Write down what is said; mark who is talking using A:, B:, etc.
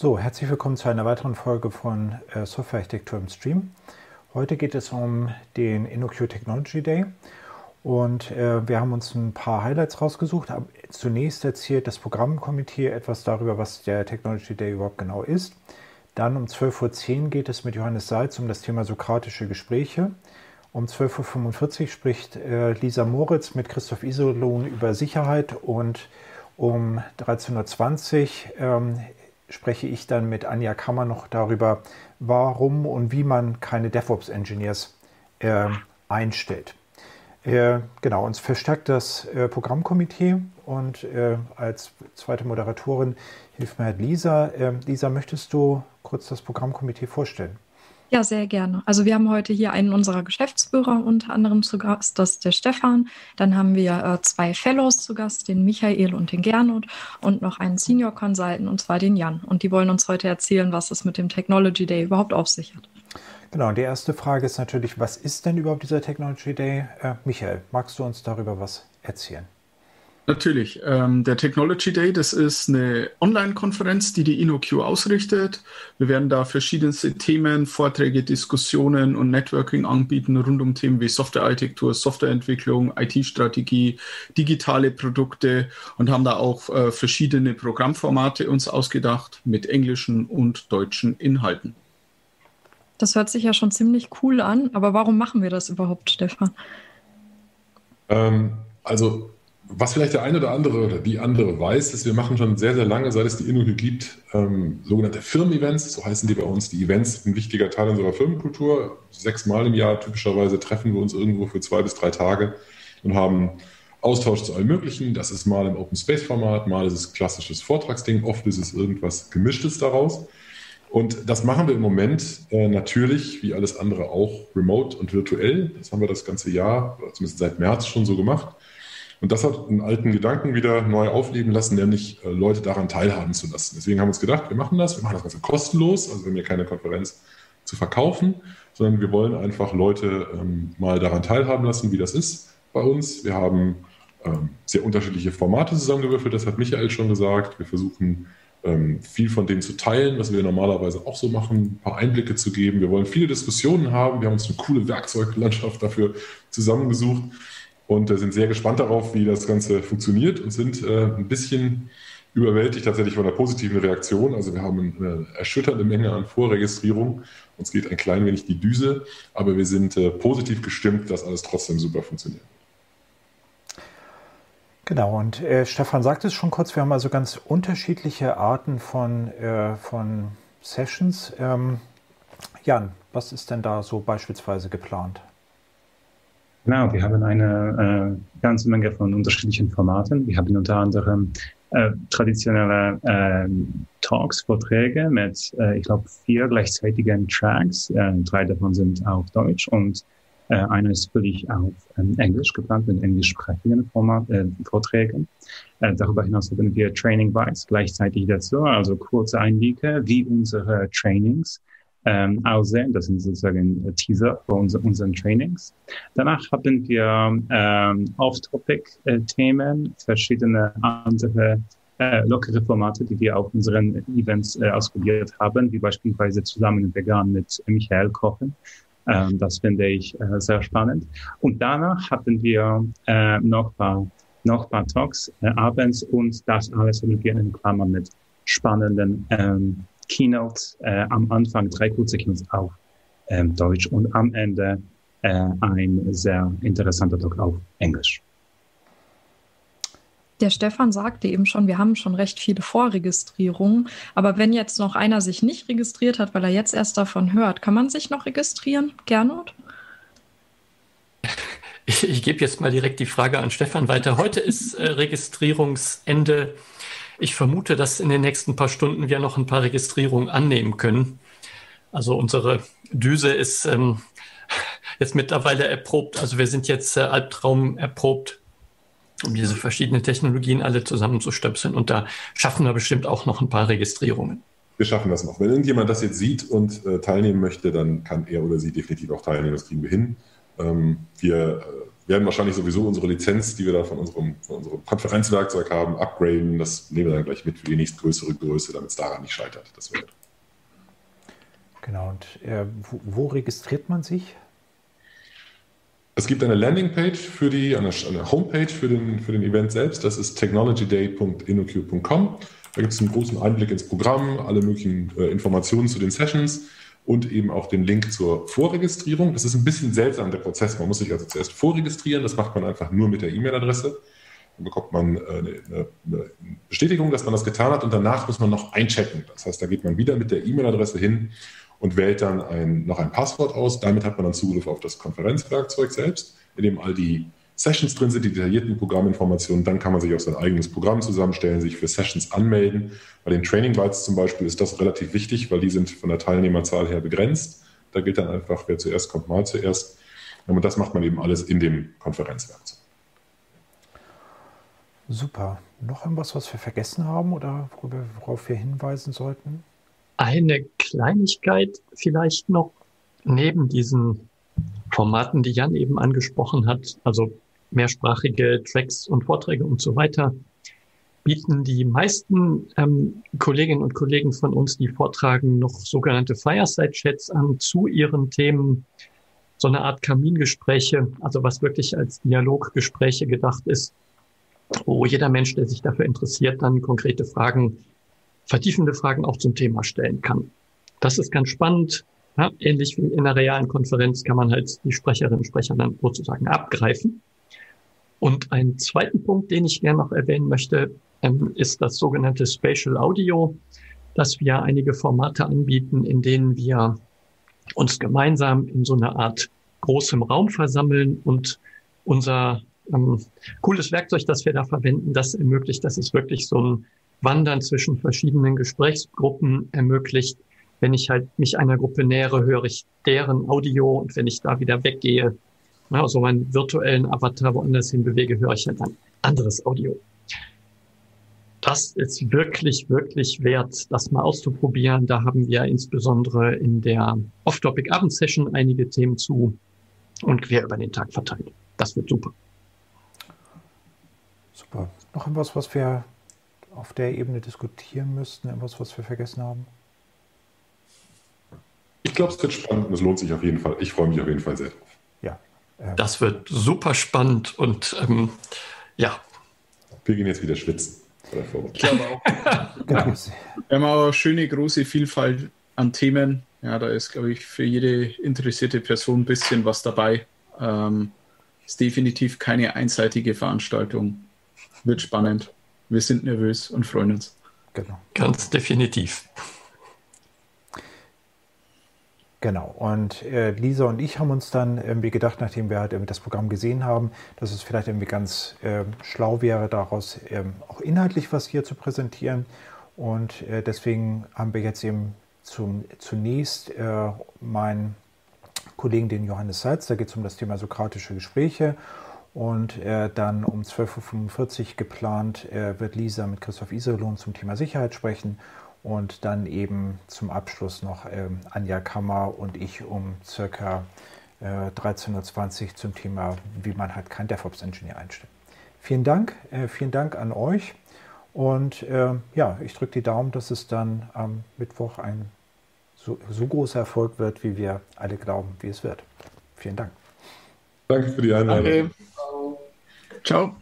A: So, herzlich willkommen zu einer weiteren Folge von äh, Softwarearchitektur im Stream. Heute geht es um den InnoQ Technology Day und äh, wir haben uns ein paar Highlights rausgesucht. Zunächst erzählt das Programmkomitee etwas darüber, was der Technology Day überhaupt genau ist. Dann um 12.10 Uhr geht es mit Johannes Seitz um das Thema sokratische Gespräche. Um 12.45 Uhr spricht äh, Lisa Moritz mit Christoph Iserlohn über Sicherheit und um 13.20 Uhr ähm, spreche ich dann mit Anja Kammer noch darüber, warum und wie man keine DevOps-Engineers äh, einstellt. Äh, genau, uns verstärkt das äh, Programmkomitee und äh, als zweite Moderatorin hilft mir halt Lisa. Ähm, Lisa, möchtest du kurz das Programmkomitee vorstellen?
B: Ja, sehr gerne. Also wir haben heute hier einen unserer Geschäftsführer unter anderem zu Gast, das ist der Stefan. Dann haben wir äh, zwei Fellows zu Gast, den Michael und den Gernot und noch einen Senior Consultant und zwar den Jan. Und die wollen uns heute erzählen, was es mit dem Technology Day überhaupt auf sich hat.
A: Genau, und die erste Frage ist natürlich, was ist denn überhaupt dieser Technology Day? Äh, Michael, magst du uns darüber was erzählen?
C: Natürlich. Ähm, der Technology Day, das ist eine Online-Konferenz, die die InnoQ ausrichtet. Wir werden da verschiedenste Themen, Vorträge, Diskussionen und Networking anbieten rund um Themen wie Softwarearchitektur, Softwareentwicklung, IT-Strategie, digitale Produkte und haben da auch äh, verschiedene Programmformate uns ausgedacht mit englischen und deutschen Inhalten.
B: Das hört sich ja schon ziemlich cool an, aber warum machen wir das überhaupt, Stefan?
D: Ähm, also was vielleicht der eine oder andere oder die andere weiß, ist, wir machen schon sehr, sehr lange, seit es die InnoQ gibt, ähm, sogenannte Firmen-Events, so heißen die bei uns. Die Events sind ein wichtiger Teil unserer Firmenkultur. Sechsmal im Jahr typischerweise treffen wir uns irgendwo für zwei bis drei Tage und haben Austausch zu allem Möglichen. Das ist mal im Open Space Format, mal ist es klassisches Vortragsding, oft ist es irgendwas Gemischtes daraus. Und das machen wir im Moment äh, natürlich, wie alles andere auch, remote und virtuell. Das haben wir das ganze Jahr, zumindest seit März schon so gemacht. Und das hat einen alten Gedanken wieder neu aufleben lassen, nämlich äh, Leute daran teilhaben zu lassen. Deswegen haben wir uns gedacht, wir machen das, wir machen das Ganze kostenlos, also wir haben hier keine Konferenz zu verkaufen, sondern wir wollen einfach Leute ähm, mal daran teilhaben lassen, wie das ist bei uns. Wir haben ähm, sehr unterschiedliche Formate zusammengewürfelt, das hat Michael schon gesagt. Wir versuchen ähm, viel von dem zu teilen, was wir normalerweise auch so machen, ein paar Einblicke zu geben. Wir wollen viele Diskussionen haben. Wir haben uns eine coole Werkzeuglandschaft dafür zusammengesucht und äh, sind sehr gespannt darauf, wie das Ganze funktioniert und sind äh, ein bisschen überwältigt tatsächlich von der positiven Reaktion. Also wir haben eine erschütternde Menge an Vorregistrierung. Uns geht ein klein wenig die Düse, aber wir sind äh, positiv gestimmt, dass alles trotzdem super funktioniert.
A: Genau, und äh, Stefan sagt es schon kurz, wir haben also ganz unterschiedliche Arten von, äh, von Sessions. Ähm, Jan, was ist denn da so beispielsweise geplant?
E: Genau, wir haben eine äh, ganze Menge von unterschiedlichen Formaten. Wir haben unter anderem äh, traditionelle äh, Talks, Vorträge mit, äh, ich glaube, vier gleichzeitigen Tracks. Äh, drei davon sind auf Deutsch und äh, einer ist völlig auf ähm, Englisch geplant mit englischsprachigen Format, äh, Vorträgen. Äh, darüber hinaus haben wir Training Bites gleichzeitig dazu, also kurze Einblicke, wie unsere Trainings ähm, aussehen. Das sind sozusagen Teaser für unsere, unseren Trainings. Danach haben wir ähm, Off-Topic-Themen, verschiedene andere äh, lockere Formate, die wir auf unseren Events äh, ausprobiert haben, wie beispielsweise zusammen vegan mit Michael kochen. Ähm, das finde ich äh, sehr spannend. Und danach hatten wir äh, noch paar noch paar Talks äh, abends und das alles in Klammern mit spannenden ähm, Keynotes, äh, am Anfang drei kurze Keynotes auf ähm, Deutsch und am Ende äh, ein sehr interessanter Talk auf Englisch.
B: Der Stefan sagte eben schon, wir haben schon recht viele Vorregistrierungen. Aber wenn jetzt noch einer sich nicht registriert hat, weil er jetzt erst davon hört, kann man sich noch registrieren? Gernot?
F: Ich, ich gebe jetzt mal direkt die Frage an Stefan weiter. Heute ist äh, Registrierungsende ich vermute, dass in den nächsten paar Stunden wir noch ein paar Registrierungen annehmen können. Also unsere Düse ist ähm, jetzt mittlerweile erprobt. Also wir sind jetzt äh, Albtraum erprobt, um diese verschiedenen Technologien alle zusammenzustöpseln. Und da schaffen wir bestimmt auch noch ein paar Registrierungen.
D: Wir schaffen das noch. Wenn irgendjemand das jetzt sieht und äh, teilnehmen möchte, dann kann er oder sie definitiv auch teilnehmen. Das kriegen wir hin. Ähm, wir äh, werden wahrscheinlich sowieso unsere Lizenz, die wir da von unserem, von unserem Konferenzwerkzeug haben, upgraden. Das nehmen wir dann gleich mit für die nächstgrößere Größe, damit es daran nicht scheitert. Das wird.
A: Genau. Und äh, wo, wo registriert man sich?
D: Es gibt eine Landingpage für die, eine, eine Homepage für den, für den Event selbst. Das ist technologyday.innoq.com. Da gibt es einen großen Einblick ins Programm, alle möglichen äh, Informationen zu den Sessions und eben auch den Link zur Vorregistrierung. Das ist ein bisschen seltsam, der Prozess. Man muss sich also zuerst vorregistrieren. Das macht man einfach nur mit der E-Mail-Adresse. Dann bekommt man äh, eine, eine, Bestätigung, dass man das getan hat und danach muss man noch einchecken. Das heißt, da geht man wieder mit der E-Mail-Adresse hin und wählt dann ein, noch ein Passwort aus. Damit hat man dann Zugriff auf das Konferenzwerkzeug selbst, in dem all die Sessions drin sind, die detaillierten Programminformationen. Dann kann man sich auch sein eigenes Programm zusammenstellen, sich für Sessions anmelden. Bei den Training Bytes zum Beispiel ist das relativ wichtig, weil die sind von der Teilnehmerzahl her begrenzt. Da gilt dann einfach, wer zuerst kommt, mal zuerst. Und das macht man eben alles in dem Konferenzwerkzeug.
A: Super. Noch irgendwas, was wir vergessen haben oder worauf wir hinweisen sollten?
F: Eine Kleinigkeit vielleicht noch neben diesen Formaten, die Jan eben angesprochen hat, also mehrsprachige Tracks und Vorträge und so weiter, bieten die meisten ähm, Kolleginnen und Kollegen von uns, die vortragen, noch sogenannte Fireside-Chats an zu ihren Themen, so eine Art Kamingespräche, also was wirklich als Dialoggespräche gedacht ist, wo jeder Mensch, der sich dafür interessiert, dann konkrete Fragen vertiefende Fragen auch zum Thema stellen kann. Das ist ganz spannend. Ja, ähnlich wie in einer realen Konferenz kann man halt die Sprecherinnen und Sprecher dann sozusagen abgreifen. Und einen zweiten Punkt, den ich gerne noch erwähnen möchte, ähm, ist das sogenannte Spatial Audio, dass wir einige Formate anbieten, in denen wir uns gemeinsam in so einer Art großem Raum versammeln und unser ähm, cooles Werkzeug, das wir da verwenden, das ermöglicht, dass es wirklich so ein Wandern zwischen verschiedenen Gesprächsgruppen ermöglicht. Wenn ich halt mich einer Gruppe nähere, höre ich deren Audio und wenn ich da wieder weggehe, also meinen virtuellen Avatar woanders hin bewege, höre ich halt ein anderes Audio. Das ist wirklich, wirklich wert, das mal auszuprobieren. Da haben wir insbesondere in der Off-Topic-Abendsession einige Themen zu und quer über den Tag verteilt. Das wird super.
A: Super. Noch etwas, was wir auf der Ebene diskutieren müssten? Etwas, was wir vergessen haben?
D: Ich glaube, es wird spannend und es lohnt sich auf jeden Fall. Ich freue mich auf jeden Fall sehr drauf.
F: Das wird super spannend und ähm, ja.
D: Wir gehen jetzt wieder schwitzen.
C: Ich glaube auch. genau. Wir haben auch eine schöne große Vielfalt an Themen. Ja, da ist, glaube ich, für jede interessierte Person ein bisschen was dabei. Ähm, ist definitiv keine einseitige Veranstaltung. Wird spannend wir sind nervös und freuen uns.
F: Genau. Ganz definitiv.
A: Genau. Und äh, Lisa und ich haben uns dann irgendwie gedacht, nachdem wir halt das Programm gesehen haben, dass es vielleicht irgendwie ganz äh, schlau wäre, daraus ähm, auch inhaltlich was hier zu präsentieren. Und äh, deswegen haben wir jetzt eben zum, zunächst äh, meinen Kollegen, den Johannes Seitz, da geht es um das Thema sokratische Gespräche und äh, dann um 12.45 Uhr geplant äh, wird Lisa mit Christoph Iserlohn zum Thema Sicherheit sprechen und dann eben zum Abschluss noch äh, Anja Kammer und ich um circa 13.20 Uhr zum Thema, wie man halt kein DevOps-Ingenieur einstellt. Vielen Dank, äh, vielen Dank an euch und äh, ja, ich drücke die Daumen, dass es dann am Mittwoch ein so, so großer Erfolg wird, wie wir alle glauben, wie es wird. Vielen Dank.
D: Danke für die Einladung.
C: Ciao.